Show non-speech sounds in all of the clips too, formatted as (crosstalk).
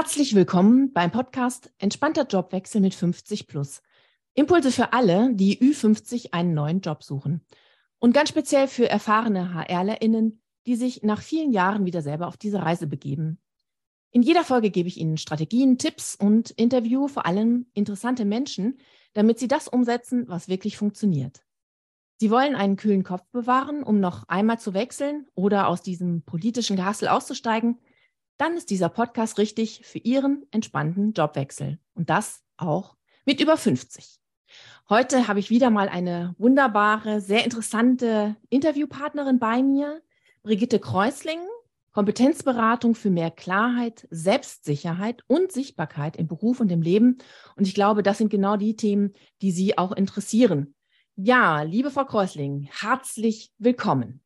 Herzlich willkommen beim Podcast Entspannter Jobwechsel mit 50 plus. Impulse für alle, die Ü50 einen neuen Job suchen. Und ganz speziell für erfahrene HRlerInnen, die sich nach vielen Jahren wieder selber auf diese Reise begeben. In jeder Folge gebe ich Ihnen Strategien, Tipps und Interview vor allem interessante Menschen, damit Sie das umsetzen, was wirklich funktioniert. Sie wollen einen kühlen Kopf bewahren, um noch einmal zu wechseln oder aus diesem politischen Gehassel auszusteigen, dann ist dieser Podcast richtig für Ihren entspannten Jobwechsel. Und das auch mit über 50. Heute habe ich wieder mal eine wunderbare, sehr interessante Interviewpartnerin bei mir, Brigitte Kreusling, Kompetenzberatung für mehr Klarheit, Selbstsicherheit und Sichtbarkeit im Beruf und im Leben. Und ich glaube, das sind genau die Themen, die Sie auch interessieren. Ja, liebe Frau Kreusling, herzlich willkommen.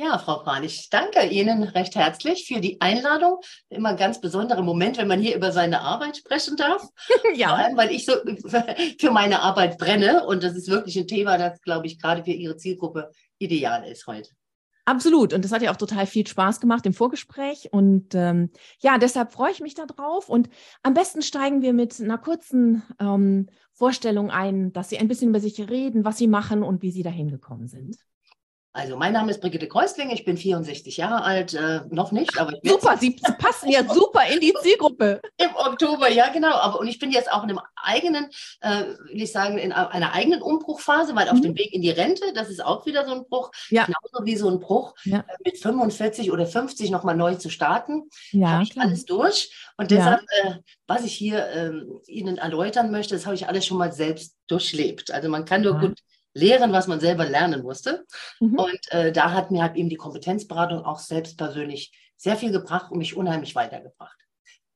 Ja, Frau Kran, ich danke Ihnen recht herzlich für die Einladung. Immer ein ganz besonderer Moment, wenn man hier über seine Arbeit sprechen darf. (laughs) ja. Vor allem, weil ich so (laughs) für meine Arbeit brenne. Und das ist wirklich ein Thema, das, glaube ich, gerade für Ihre Zielgruppe ideal ist heute. Absolut. Und das hat ja auch total viel Spaß gemacht im Vorgespräch. Und ähm, ja, deshalb freue ich mich darauf. Und am besten steigen wir mit einer kurzen ähm, Vorstellung ein, dass Sie ein bisschen über sich reden, was Sie machen und wie Sie dahin gekommen sind. Also mein Name ist Brigitte Kreusling, ich bin 64 Jahre alt, äh, noch nicht, aber Super, Sie passen ja super in die Zielgruppe. Im Oktober, ja genau. Aber und ich bin jetzt auch in einem eigenen, äh, will ich sagen, in einer eigenen Umbruchphase, weil auf mhm. dem Weg in die Rente, das ist auch wieder so ein Bruch, ja. genauso wie so ein Bruch, ja. äh, mit 45 oder 50 nochmal neu zu starten. Ja, habe ich klar. alles durch. Und deshalb, ja. äh, was ich hier ähm, Ihnen erläutern möchte, das habe ich alles schon mal selbst durchlebt. Also man kann nur gut lehren, was man selber lernen musste. Mhm. Und äh, da hat mir halt eben die Kompetenzberatung auch selbst persönlich sehr viel gebracht und mich unheimlich weitergebracht.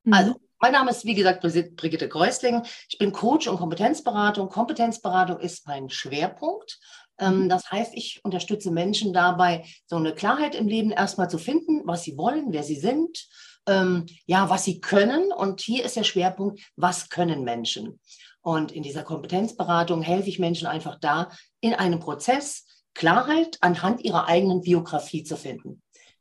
Mhm. Also, mein Name ist, wie gesagt, Brigitte Kreusling. Ich bin Coach und Kompetenzberatung. Kompetenzberatung ist mein Schwerpunkt. Ähm, mhm. das heißt, ich unterstütze Menschen dabei, so eine Klarheit im Leben erstmal zu finden, was sie wollen, wer sie sind, ähm, ja, was sie können. Und hier ist der Schwerpunkt, was können Menschen? Und in dieser Kompetenzberatung helfe ich Menschen einfach da, in einem Prozess Klarheit anhand ihrer eigenen Biografie zu finden.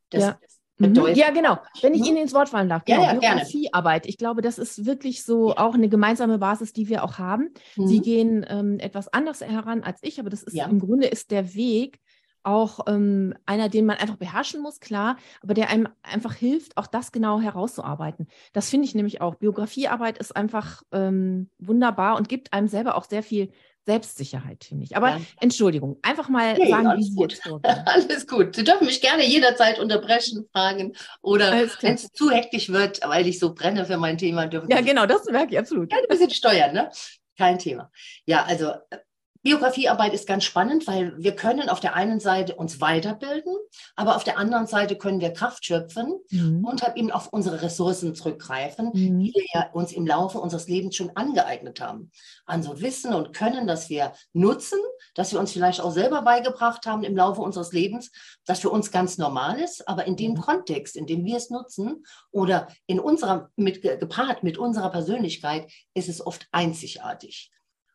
Das ja. Mhm. Bedeutet, ja, genau. Wenn ich mhm. Ihnen ins Wort fallen darf. Genau. Ja, ja, Biografiearbeit. Ich glaube, das ist wirklich so auch eine gemeinsame Basis, die wir auch haben. Mhm. Sie gehen ähm, etwas anders heran als ich, aber das ist ja. im Grunde ist der Weg, auch ähm, einer, den man einfach beherrschen muss, klar, aber der einem einfach hilft, auch das genau herauszuarbeiten. Das finde ich nämlich auch. Biografiearbeit ist einfach ähm, wunderbar und gibt einem selber auch sehr viel Selbstsicherheit, finde ich. Aber ja. Entschuldigung, einfach mal nee, sagen, wie Sie gut. (laughs) Alles gut. Sie dürfen mich gerne jederzeit unterbrechen, fragen oder wenn es zu hektisch wird, weil ich so brenne für mein Thema, dürfen Ja, genau, das merke ich absolut. Gerne ein bisschen steuern, ne? Kein Thema. Ja, also äh, Biografiearbeit ist ganz spannend, weil wir können auf der einen Seite uns weiterbilden, aber auf der anderen Seite können wir Kraft schöpfen mhm. und halt eben auf unsere Ressourcen zurückgreifen, mhm. die wir ja uns im Laufe unseres Lebens schon angeeignet haben. An so Wissen und Können, das wir nutzen, das wir uns vielleicht auch selber beigebracht haben im Laufe unseres Lebens, das für uns ganz normal ist, aber in dem mhm. Kontext, in dem wir es nutzen oder in unserer, mit, gepaart mit unserer Persönlichkeit, ist es oft einzigartig.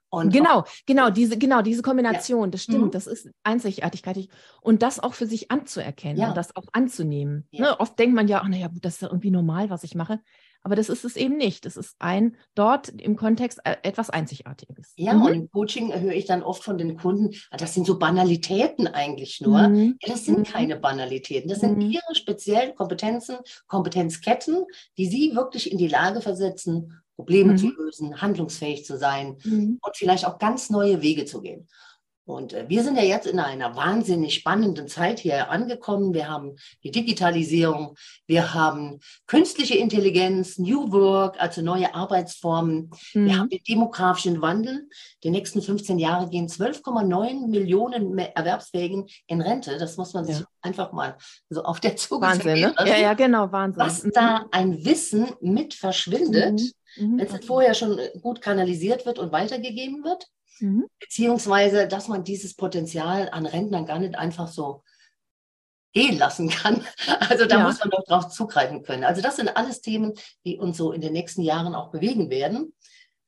Und genau, genau, diese, genau, diese Kombination, ja. das stimmt, mhm. das ist Einzigartigkeit. Und das auch für sich anzuerkennen ja. und das auch anzunehmen. Ja. Ne? Oft denkt man ja, ach, naja, gut, das ist ja irgendwie normal, was ich mache. Aber das ist es eben nicht. Das ist ein dort im Kontext äh, etwas Einzigartiges. Ja, mhm. und im Coaching höre ich dann oft von den Kunden, ah, das sind so Banalitäten eigentlich nur. Mhm. Ja, das sind mhm. keine Banalitäten. Das sind mhm. ihre speziellen Kompetenzen, Kompetenzketten, die sie wirklich in die Lage versetzen, Probleme mhm. zu lösen, handlungsfähig zu sein mhm. und vielleicht auch ganz neue Wege zu gehen. Und äh, wir sind ja jetzt in einer wahnsinnig spannenden Zeit hier angekommen. Wir haben die Digitalisierung, wir haben künstliche Intelligenz, New Work, also neue Arbeitsformen. Mhm. Wir haben den demografischen Wandel. Die nächsten 15 Jahre gehen 12,9 Millionen Erwerbsfähigen in Rente. Das muss man sich einfach mal so auf der Zunge Wahnsinn, ne? Ja, ja, genau, Wahnsinn. Was da mhm. ein Wissen mit verschwindet, mhm. Mhm. wenn es vorher schon gut kanalisiert wird und weitergegeben wird. Mhm. Beziehungsweise, dass man dieses Potenzial an Rentnern gar nicht einfach so gehen lassen kann. (laughs) Also da ja. muss man doch drauf zugreifen können. Also das sind alles Themen, die uns so in den nächsten Jahren auch bewegen werden,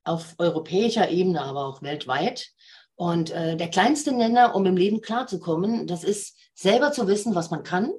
auf europäischer Ebene, aber auch weltweit. Und äh, der kleinste Nenner, um im Leben klarzukommen, das ist selber zu wissen, was man kann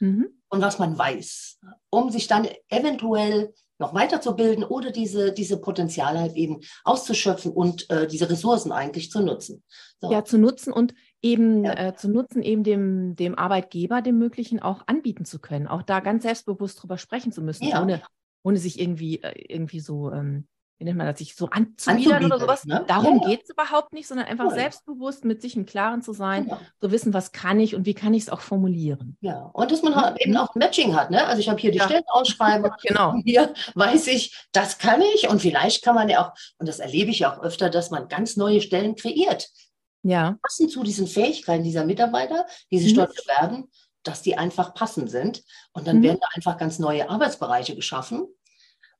mhm. und was man weiß, um sich dann eventuell noch weiterzubilden oder diese, diese Potenziale halt eben auszuschöpfen und äh, diese Ressourcen eigentlich zu nutzen. So. Ja, zu nutzen und eben ja. äh, zu nutzen, eben dem, dem Arbeitgeber, dem Möglichen auch anbieten zu können, auch da ganz selbstbewusst drüber sprechen zu müssen, ja. ohne, ohne sich irgendwie, äh, irgendwie so ähm, wie nennt man das, sich so anzubiedern oder sowas. Ne? Darum ja, geht es überhaupt nicht, sondern einfach cool. selbstbewusst mit sich im Klaren zu sein, ja. zu wissen, was kann ich und wie kann ich es auch formulieren. Ja, und dass man halt eben auch ein Matching hat. Ne? Also ich habe hier die ja. Stellenausschreibung. (laughs) genau. Hier weiß ich, das kann ich und vielleicht kann man ja auch, und das erlebe ich auch öfter, dass man ganz neue Stellen kreiert. Ja. Passend zu diesen Fähigkeiten dieser Mitarbeiter, die sich mhm. dort bewerben, dass die einfach passend sind. Und dann mhm. werden da einfach ganz neue Arbeitsbereiche geschaffen.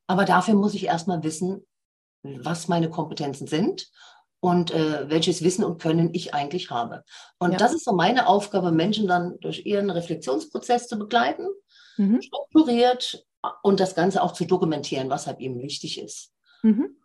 Aber dafür muss ich erstmal wissen, was meine Kompetenzen sind und äh, welches Wissen und Können ich eigentlich habe. Und ja. das ist so meine Aufgabe, Menschen dann durch ihren Reflexionsprozess zu begleiten, mhm. strukturiert und das Ganze auch zu dokumentieren, was halt eben wichtig ist. Mhm.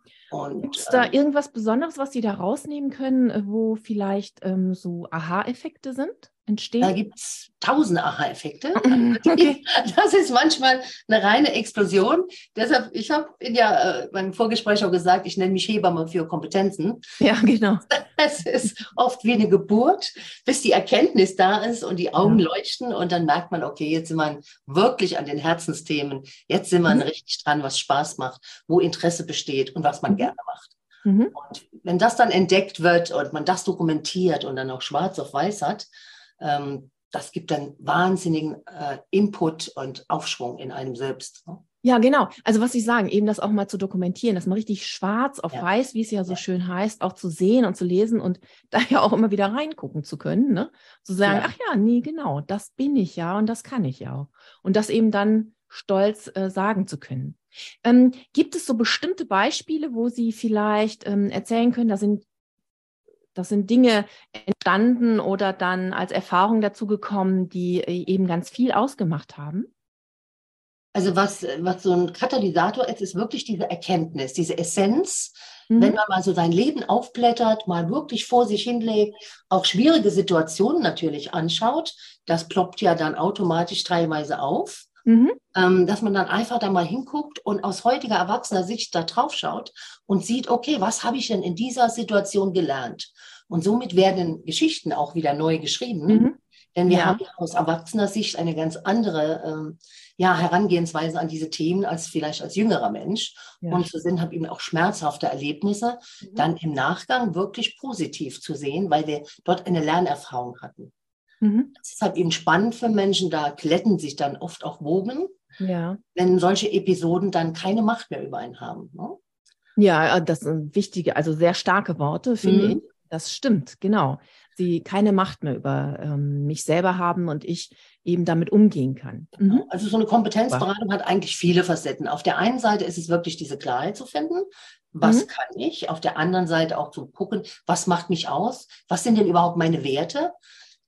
Gibt es da ähm, irgendwas Besonderes, was Sie da rausnehmen können, äh, wo vielleicht ähm, so Aha-Effekte sind? Entstehen? Da gibt es tausende Aha-Effekte. (laughs) Okay. (laughs) Das ist manchmal eine reine Explosion. Deshalb, ich habe ja äh, beim Vorgespräch auch gesagt, ich nenne mich Hebamme für Kompetenzen. Ja, genau. (laughs) Es ist oft wie eine Geburt, bis die Erkenntnis da ist und die Augen ja. leuchten und dann merkt man, okay, jetzt sind wir wirklich an den Herzensthemen. Jetzt sind wir mhm. richtig dran, was Spaß macht, wo Interesse besteht und was man mhm. gerne macht. Mhm. Und wenn das dann entdeckt wird und man das dokumentiert und dann auch schwarz auf weiß hat, ähm, das gibt dann wahnsinnigen äh, Input und Aufschwung in einem selbst. Ne? Ja, genau. Also was Sie sagen, eben das auch mal zu dokumentieren, das mal richtig schwarz auf ja. weiß, wie es ja so ja. schön heißt, auch zu sehen und zu lesen und (laughs) da ja auch immer wieder reingucken zu können, ne? Zu sagen, ja. ach ja, nee, genau, das bin ich ja und das kann ich ja auch. Und das eben dann stolz äh, sagen zu können. Ähm, gibt es so bestimmte Beispiele, wo Sie vielleicht ähm, erzählen können, da sind das sind Dinge entstanden oder dann als Erfahrung dazu gekommen, die äh, eben ganz viel ausgemacht haben? Also was, was so ein Katalysator ist, ist wirklich diese Erkenntnis, diese Essenz. Mhm. Wenn man mal so sein Leben aufblättert, mal wirklich vor sich hinlegt, auch schwierige Situationen natürlich anschaut, das ploppt ja dann automatisch teilweise auf. Mhm. Ähm, dass man dann einfach da mal hinguckt und aus heutiger erwachsener Sicht da drauf schaut und sieht, okay, was habe ich denn in dieser Situation gelernt? Und somit werden Geschichten auch wieder neu geschrieben. Mhm. Denn wir ja. haben aus erwachsener Sicht eine ganz andere ähm, ja, Herangehensweise an diese Themen als vielleicht als jüngerer Mensch. Ja. Und so sind haben eben auch schmerzhafte Erlebnisse mhm. dann im Nachgang wirklich positiv zu sehen, weil wir dort eine Lernerfahrung hatten. Mhm. Das ist halt eben spannend für Menschen, da glätten sich dann oft auch Wogen, ja. wenn solche Episoden dann keine Macht mehr über einen haben. Ne? Ja, das sind wichtige, also sehr starke Worte, finde mhm. ich. Das stimmt, genau. Sie keine Macht mehr über ähm, mich selber haben und ich eben damit umgehen kann. Mhm. Also so eine Kompetenzberatung hat eigentlich viele Facetten. Auf der einen Seite ist es wirklich diese Klarheit zu finden. Was mhm. kann ich? Auf der anderen Seite auch zu gucken, was macht mich aus? Was sind denn überhaupt meine Werte?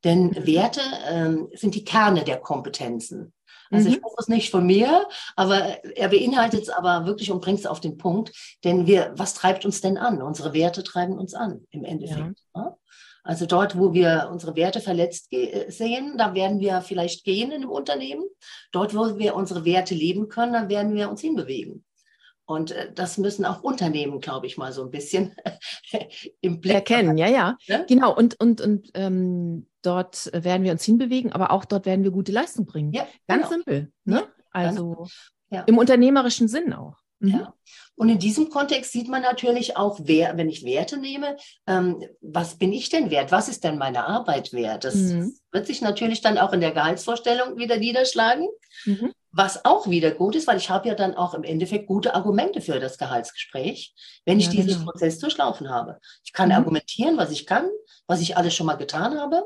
Denn mhm. Werte ähm, sind die Kerne der Kompetenzen. Also mhm. ich rufe es nicht von mir, aber er beinhaltet es aber wirklich und bringt es auf den Punkt. Denn wir, was treibt uns denn an? Unsere Werte treiben uns an im Endeffekt. Ja. Ne? Also dort, wo wir unsere Werte verletzt sehen, da werden wir vielleicht gehen in einem Unternehmen. Dort, wo wir unsere Werte leben können, da werden wir uns hinbewegen. Und äh, das müssen auch Unternehmen, glaube ich, mal so ein bisschen (laughs) im Blick erkennen. Ja, ja, ja, genau. Und, und, und ähm, dort werden wir uns hinbewegen, aber auch dort werden wir gute Leistung bringen. Ja, Ganz genau. simpel. Ne? Ja, also ja. im unternehmerischen Sinn auch. Mhm. Ja. Und in diesem Kontext sieht man natürlich auch, wer, wenn ich Werte nehme, ähm, was bin ich denn wert? Was ist denn meine Arbeit wert? Das mhm. wird sich natürlich dann auch in der Gehaltsvorstellung wieder niederschlagen. Mhm. Was auch wieder gut ist, weil ich habe ja dann auch im Endeffekt gute Argumente für das Gehaltsgespräch, wenn ich ja, diesen genau. Prozess durchlaufen habe. Ich kann mhm. argumentieren, was ich kann, was ich alles schon mal getan habe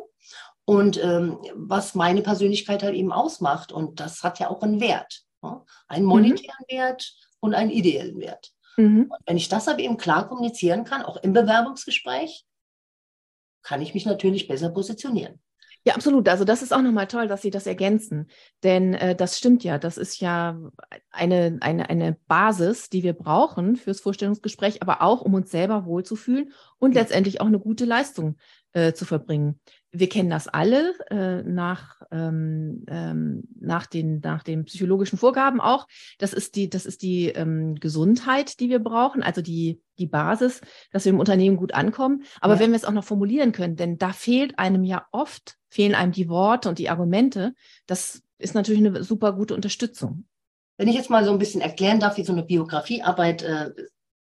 und ähm, was meine Persönlichkeit halt eben ausmacht. Und das hat ja auch einen Wert. Ja? Einen mhm. monetären mhm. Wert und einen ideellen Wert. Mhm. Und wenn ich das aber eben klar kommunizieren kann, auch im Bewerbungsgespräch, kann ich mich natürlich besser positionieren. Ja, absolut. Also das ist auch nochmal toll, dass Sie das ergänzen. Denn äh, das stimmt ja. Das ist ja eine, eine, eine Basis, die wir brauchen fürs Vorstellungsgespräch, aber auch, um uns selber wohlzufühlen und letztendlich auch eine gute Leistung äh, zu verbringen. Wir kennen das alle äh, nach, ähm, ähm, nach, den, nach den psychologischen Vorgaben auch. Das ist die, das ist die ähm, Gesundheit, die wir brauchen, also die, die Basis, dass wir im Unternehmen gut ankommen. Aber ja. wenn wir es auch noch formulieren können, denn da fehlt einem ja oft, fehlen einem die Worte und die Argumente, das ist natürlich eine super gute Unterstützung. Wenn ich jetzt mal so ein bisschen erklären darf, wie so eine Biografiearbeit äh,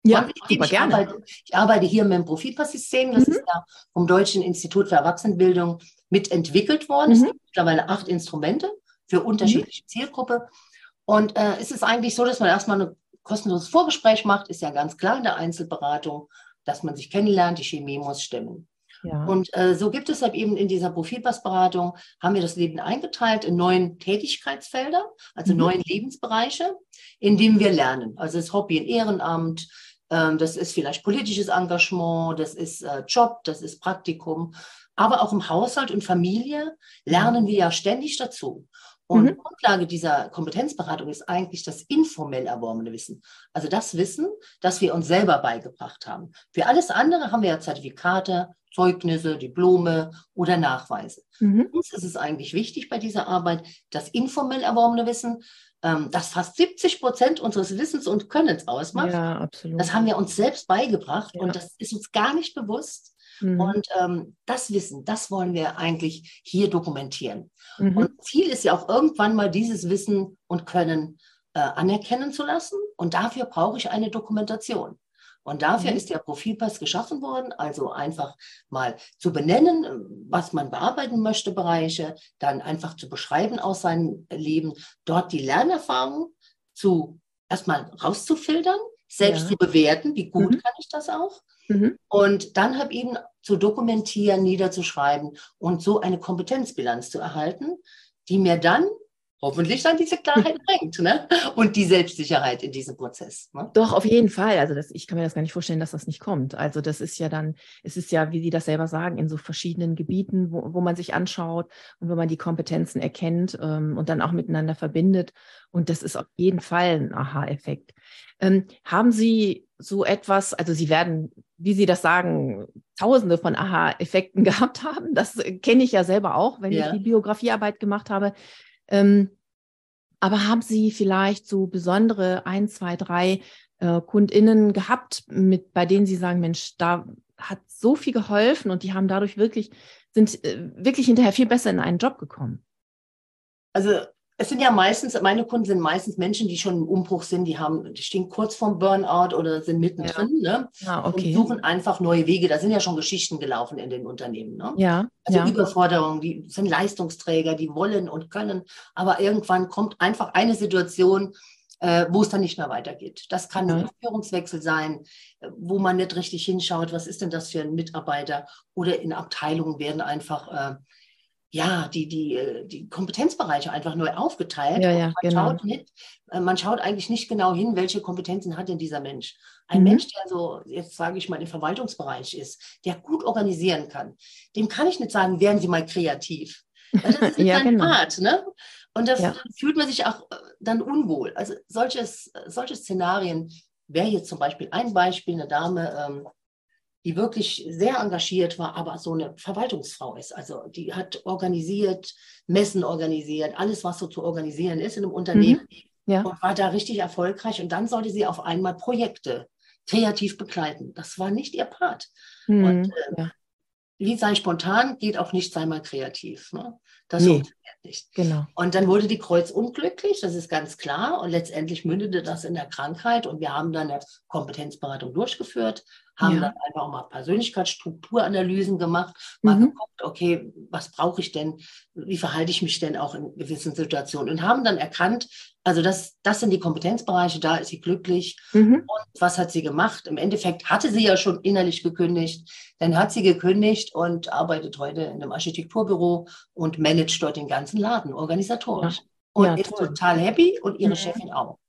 ja, ich gerne. Arbeite, ich arbeite hier mit dem Profilpass-System. Das mhm. ist ja vom Deutschen Institut für Erwachsenenbildung mitentwickelt worden. Mhm. Es gibt mittlerweile acht Instrumente für unterschiedliche mhm. Zielgruppe. Und äh, es ist eigentlich so, dass man erstmal ein kostenloses Vorgespräch macht, ist ja ganz klar in der Einzelberatung, dass man sich kennenlernt, die Chemie muss stimmen. Ja. Und äh, so gibt es halt eben in dieser Profilpassberatung, haben wir das Leben eingeteilt in neun Tätigkeitsfelder, also mhm. neun Lebensbereiche, in denen wir lernen. Also das Hobby und Ehrenamt, das ist vielleicht politisches Engagement, das ist äh, Job, das ist Praktikum. Aber auch im Haushalt und Familie lernen wir ja ständig dazu. Und mhm. Grundlage dieser Kompetenzberatung ist eigentlich das informell erworbene Wissen. Also das Wissen, das wir uns selber beigebracht haben. Für alles andere haben wir ja Zertifikate, Zeugnisse, Diplome oder Nachweise. Mhm. Uns ist es eigentlich wichtig bei dieser Arbeit, das informell erworbene Wissen, ähm, das fast 70 Prozent unseres Wissens und Könnens ausmacht. Ja, absolut. Das haben wir uns selbst beigebracht ja. und das ist uns gar nicht bewusst. Mhm. Und ähm, das Wissen, das wollen wir eigentlich hier dokumentieren. Mhm. Und Ziel ist ja auch irgendwann mal dieses Wissen und Können äh, anerkennen zu lassen. Und dafür brauche ich eine Dokumentation. Und dafür mhm. ist der Profilpass geschaffen worden, also einfach mal zu benennen, was man bearbeiten möchte, Bereiche, dann einfach zu beschreiben aus seinem Leben, dort die Lernerfahrung zu erstmal rauszufiltern, selbst ja. zu bewerten, wie gut mhm. kann ich das auch. Mhm. Und dann habe eben zu dokumentieren, niederzuschreiben und so eine Kompetenzbilanz zu erhalten, die mir dann hoffentlich dann diese Klarheit (laughs) bringt ne? und die Selbstsicherheit in diesem Prozess. Ne? Doch, auf jeden Fall. Also das, ich kann mir das gar nicht vorstellen, dass das nicht kommt. Also das ist ja dann, es ist ja, wie Sie das selber sagen, in so verschiedenen Gebieten, wo, wo man sich anschaut und wo man die Kompetenzen erkennt ähm, und dann auch miteinander verbindet. Und das ist auf jeden Fall ein Aha-Effekt. Ähm, haben Sie so etwas, also Sie werden, wie Sie das sagen, tausende von Aha-Effekten (laughs) gehabt haben. Das kenne ich ja selber auch, wenn ja. ich die Biografiearbeit gemacht habe. Ähm, aber haben Sie vielleicht so besondere ein, zwei, drei äh, KundInnen gehabt, mit, bei denen Sie sagen, Mensch, da hat so viel geholfen und die haben dadurch wirklich, sind äh, wirklich hinterher viel besser in einen Job gekommen? Also es sind ja meistens, meine Kunden sind meistens Menschen, die schon im Umbruch sind, die haben, die stehen kurz vorm Burnout oder sind mittendrin, ja. ne? Ah, okay. Und suchen einfach neue Wege. Da sind ja schon Geschichten gelaufen in den Unternehmen, ne? Ja. Also ja. Überforderungen, die sind Leistungsträger, die wollen und können, aber irgendwann kommt einfach eine Situation, äh, wo es dann nicht mehr weitergeht. Das kann ja. ein Führungswechsel sein, wo man nicht richtig hinschaut, was ist denn das für ein Mitarbeiter? Oder in Abteilungen werden einfach äh, ja, die, die, äh, die Kompetenzbereiche einfach neu aufgeteilt. Ja, ja, man, genau. schaut nicht, äh, man schaut eigentlich nicht genau hin, welche Kompetenzen hat denn dieser Mensch. Ein mhm. Mensch, der so, jetzt sage ich mal, im Verwaltungsbereich ist, der gut organisieren kann, dem kann ich nicht sagen, werden Sie mal kreativ. Das ist (laughs) ja, genau. Part, ne? Und da ja. fühlt man sich auch äh, dann unwohl. Also solches, solche Szenarien wäre jetzt zum Beispiel ein Beispiel, eine Dame, ähm, die wirklich sehr engagiert war, aber so eine Verwaltungsfrau ist. Also die hat organisiert, Messen organisiert, alles, was so zu organisieren ist in einem Unternehmen. Mhm. Ja. Und war da richtig erfolgreich. Und dann sollte sie auf einmal Projekte kreativ begleiten. Das war nicht ihr Part. Mhm. Und äh, ja. Lied sei spontan, geht auch nicht, sei mal kreativ. Ne? Das nee. funktioniert nicht. Genau. Und dann wurde die Kreuz unglücklich, das ist ganz klar. Und letztendlich mündete das in der Krankheit. Und wir haben dann eine Kompetenzberatung durchgeführt, haben ja. dann einfach auch mal Persönlichkeitsstrukturanalysen gemacht, mal mhm. geguckt, okay, was brauche ich denn, wie verhalte ich mich denn auch in gewissen Situationen und haben dann erkannt, also das, das sind die Kompetenzbereiche, da ist sie glücklich. Mhm. Und was hat sie gemacht? Im Endeffekt hatte sie ja schon innerlich gekündigt, dann hat sie gekündigt und arbeitet heute in einem Architekturbüro und managt dort den ganzen Laden organisatorisch. Ja. Und ja, ist total happy und ihre. Chefin auch.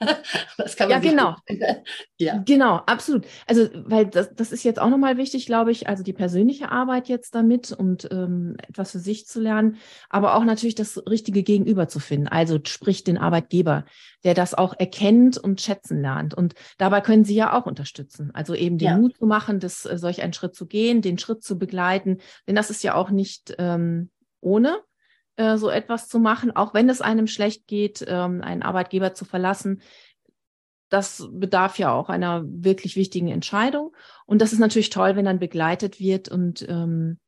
(laughs) das kann man ja, genau. (laughs) ja, genau, absolut. Also, weil das, das ist jetzt auch nochmal wichtig, glaube ich, also die persönliche Arbeit jetzt damit und ähm, etwas für sich zu lernen, aber auch natürlich das richtige Gegenüber zu finden. Also sprich den Arbeitgeber, der das auch erkennt und schätzen lernt. Und dabei können Sie ja auch unterstützen. Also eben den ja. Mut zu machen, das, äh, solch einen Schritt zu gehen, den Schritt zu begleiten. Denn das ist ja auch nicht ähm, ohne äh, so etwas zu machen, auch wenn es einem schlecht geht, ähm, einen Arbeitgeber zu verlassen. Das bedarf ja auch einer wirklich wichtigen Entscheidung. Und das ist natürlich toll, wenn dann begleitet wird und ähm,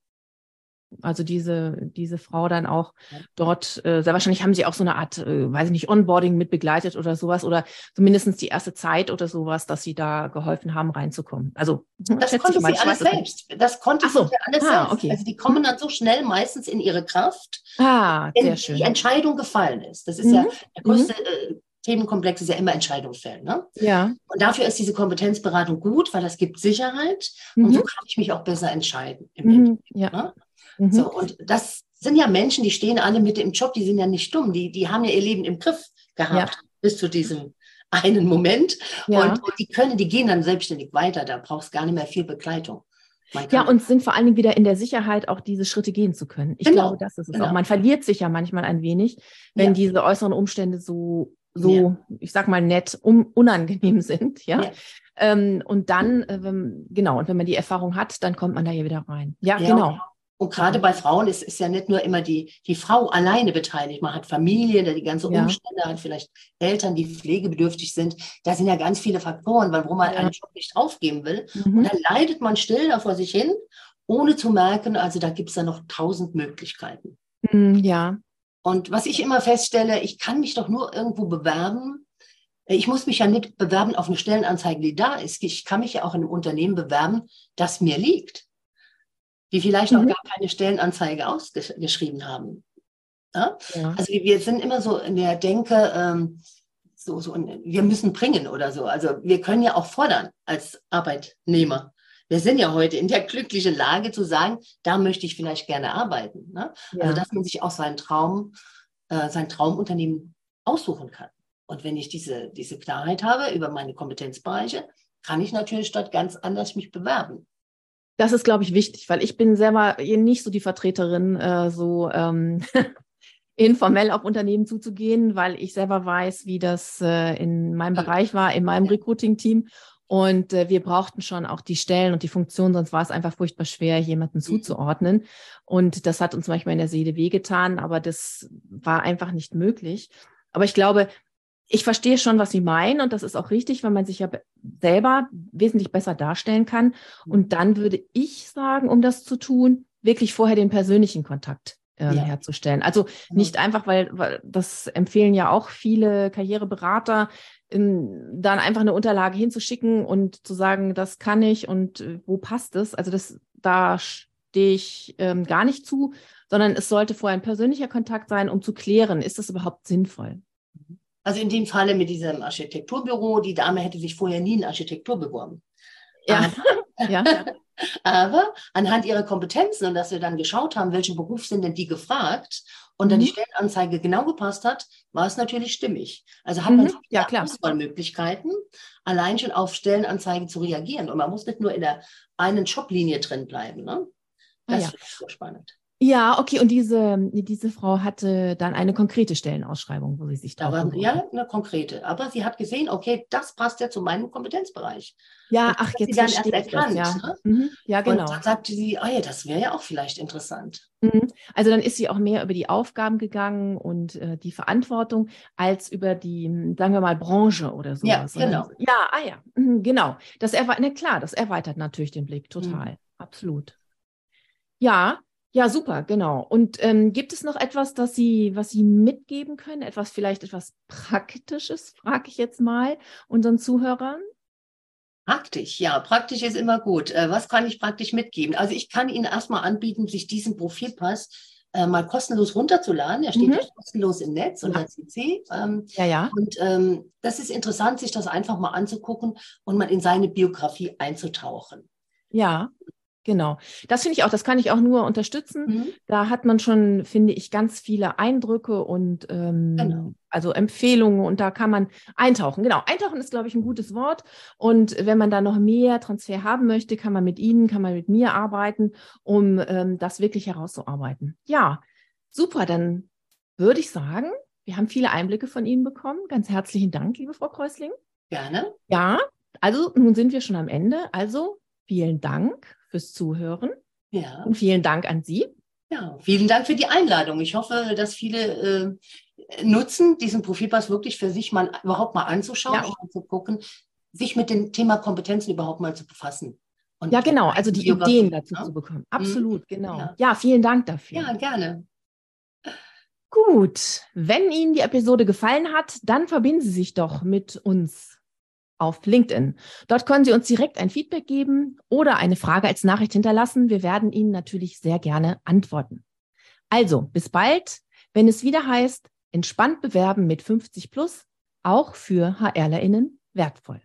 also diese, diese Frau dann auch dort, äh, sehr wahrscheinlich haben sie auch so eine Art, äh, weiß ich nicht, Onboarding mit begleitet oder sowas oder zumindest die erste Zeit oder sowas, dass sie da geholfen haben, reinzukommen. Also hm, das konnte sie alles selbst. Das konnte so. sie alles ah, selbst. Okay. Also die kommen dann so schnell meistens in ihre Kraft, ah, wenn sehr schön. die Entscheidung gefallen ist. Das ist mhm. ja der größte mhm. äh, Themenkomplex ist ja immer Entscheidungsfällen. Ne? Ja. Und dafür ist diese Kompetenzberatung gut, weil das gibt Sicherheit mhm. und so kann ich mich auch besser entscheiden. Mhm. Ja. Ne? Mhm. So, und das sind ja Menschen, die stehen alle mit im Job, die sind ja nicht dumm, die, die haben ja ihr Leben im Griff gehabt ja. bis zu diesem (laughs) einen Moment. Ja. Und, und, die können, die gehen dann selbstständig weiter, da brauchst gar nicht mehr viel Begleitung. Ja, und sind vor allen Dingen wieder in der Sicherheit, auch diese Schritte gehen zu können. Ich genau. glaube, das ist es genau. auch. Man verliert sich ja manchmal ein wenig, wenn ja. diese äußeren Umstände so, so, ich sag mal, nett, um, unangenehm sind, ja. Ähm, und dann, äh, wenn, genau, und wenn man die Erfahrung hat, dann kommt man da hier wieder rein. Ja, genau. Und gerade bei Frauen ist, ist ja nicht nur immer die, die Frau alleine beteiligt. Man hat Familie, die ganze Umstände ja. hat, vielleicht Eltern, die pflegebedürftig sind. Da sind ja ganz viele Faktoren, warum man ja. einen Job nicht aufgeben will. Mhm. Und dann leidet man still da vor sich hin, ohne zu merken, also da gibt es ja noch tausend Möglichkeiten. Mhm, ja. Und was ich immer feststelle, ich kann mich doch nur irgendwo bewerben. Ich muss mich ja nicht bewerben auf eine Stellenanzeige, die da ist. Ich kann mich ja auch in einem Unternehmen bewerben, das mir liegt die vielleicht mhm. noch gar keine Stellenanzeige ausgeschrieben haben. Ja? Ja. Also wir sind immer so in der Denke, ähm, so, so, wir müssen bringen oder so. Also wir können ja auch fordern als Arbeitnehmer. Wir sind ja heute in der glücklichen Lage zu sagen, da möchte ich vielleicht gerne arbeiten. Ne? Also, ja. Also dass man sich auch seinen Traum, äh, sein Traumunternehmen aussuchen kann. Und wenn ich diese, diese Klarheit habe über meine Kompetenzbereiche, kann ich natürlich dort ganz anders mich bewerben. Das ist, glaube ich, wichtig, weil ich bin selber nicht so die Vertreterin, äh, so ähm, (laughs) informell auf Unternehmen zuzugehen, weil ich selber weiß, wie das äh, in meinem Bereich war, in meinem Recruiting-Team. Und äh, wir brauchten schon auch die Stellen und die Funktionen, sonst war es einfach furchtbar schwer, jemanden mhm. zuzuordnen. Und das hat uns manchmal in der Seele wehgetan, aber das war einfach nicht möglich. Aber ich glaube, ich verstehe schon, was Sie meinen und das ist auch richtig, weil man sich ja selber wesentlich besser darstellen kann. Und dann würde ich sagen, um das zu tun, wirklich vorher den persönlichen Kontakt äh, ja. herzustellen. Also genau. nicht einfach, weil, weil das empfehlen ja auch viele Karriereberater, in, dann einfach eine Unterlage hinzuschicken und zu sagen, das kann ich und äh, wo passt es. Also das, da stehe ich ähm, gar nicht zu, sondern es sollte vorher ein persönlicher Kontakt sein, um zu klären, ist das überhaupt sinnvoll. Mhm. Also in dem Falle mit diesem Architekturbüro, die Dame hätte sich vorher nie in Architektur beworben. Ja. Aber, (laughs) ja. (laughs) aber anhand ihrer Kompetenzen und dass wir dann geschaut haben, welchen Beruf sind denn die gefragt und dann die mhm. Stellenanzeige genau gepasst hat, war es natürlich stimmig. Also hat man mhm. ja, klar. Auswahlmöglichkeiten, allein schon auf Stellenanzeigen zu reagieren. Und man muss nicht nur in der einen Joblinie drin bleiben. Ne? Ah, das ah, ja. ist so spannend. Ja, okay. Und diese, diese Frau hatte dann eine konkrete Stellenausschreibung, wo sie sich da. Aber, ja, eine konkrete. Aber sie hat gesehen, okay, das passt ja zu meinem Kompetenzbereich. Ja, ach, jetzt sie dann erst erkannt. Das, ja. Ne? Mhm, ja, genau. Und dann sagte sie, oh ja, das wäre ja auch vielleicht interessant. Mhm. Also dann ist sie auch mehr über die Aufgaben gegangen und äh, die Verantwortung als über die, sagen wir mal, Branche oder so. Ja, genau. Ja, ah ja, mhm, genau. Das erweitert, na klar, das erweitert natürlich den Blick total. Mhm. Absolut. Ja, ja, super, genau. Und ähm, gibt es noch etwas, das Sie, was Sie mitgeben können? Etwas vielleicht etwas Praktisches, frage ich jetzt mal unseren Zuhörern. Praktisch, ja, praktisch ist immer gut. Äh, was kann ich praktisch mitgeben? Also ich kann Ihnen erstmal anbieten, sich diesen Profilpass äh, mal kostenlos runterzuladen. Er steht mhm. ja kostenlos im Netz unter ja. CC. Ähm, ja, ja. Und ähm, das ist interessant, sich das einfach mal anzugucken und mal in seine Biografie einzutauchen. Ja. Genau. Das finde ich auch, das kann ich auch nur unterstützen. Mhm. Da hat man schon, finde ich, ganz viele Eindrücke und ähm, genau. also Empfehlungen und da kann man eintauchen. Genau, eintauchen ist, glaube ich, ein gutes Wort. Und wenn man da noch mehr Transfer haben möchte, kann man mit Ihnen, kann man mit mir arbeiten, um ähm, das wirklich herauszuarbeiten. Ja, super. Dann würde ich sagen, wir haben viele Einblicke von Ihnen bekommen. Ganz herzlichen Dank, liebe Frau Kreusling. Gerne. Ja, also nun sind wir schon am Ende. Also vielen Dank fürs Zuhören. Ja. Und vielen Dank an Sie. Ja, vielen Dank für die Einladung. Ich hoffe, dass viele äh, nutzen, diesen Profilpass wirklich für sich mal überhaupt mal anzuschauen ja. und zu gucken, sich mit dem Thema Kompetenzen überhaupt mal zu befassen. Und ja, genau, also die Ideen dazu ne? zu bekommen. Mhm. Absolut, mhm. genau. Ja. ja, vielen Dank dafür. Ja, gerne. Gut, wenn Ihnen die Episode gefallen hat, dann verbinden Sie sich doch mit uns auf LinkedIn. Dort können Sie uns direkt ein Feedback geben oder eine Frage als Nachricht hinterlassen. Wir werden Ihnen natürlich sehr gerne antworten. Also, bis bald, wenn es wieder heißt, entspannt bewerben mit 50 plus, auch für HRlerInnen wertvoll.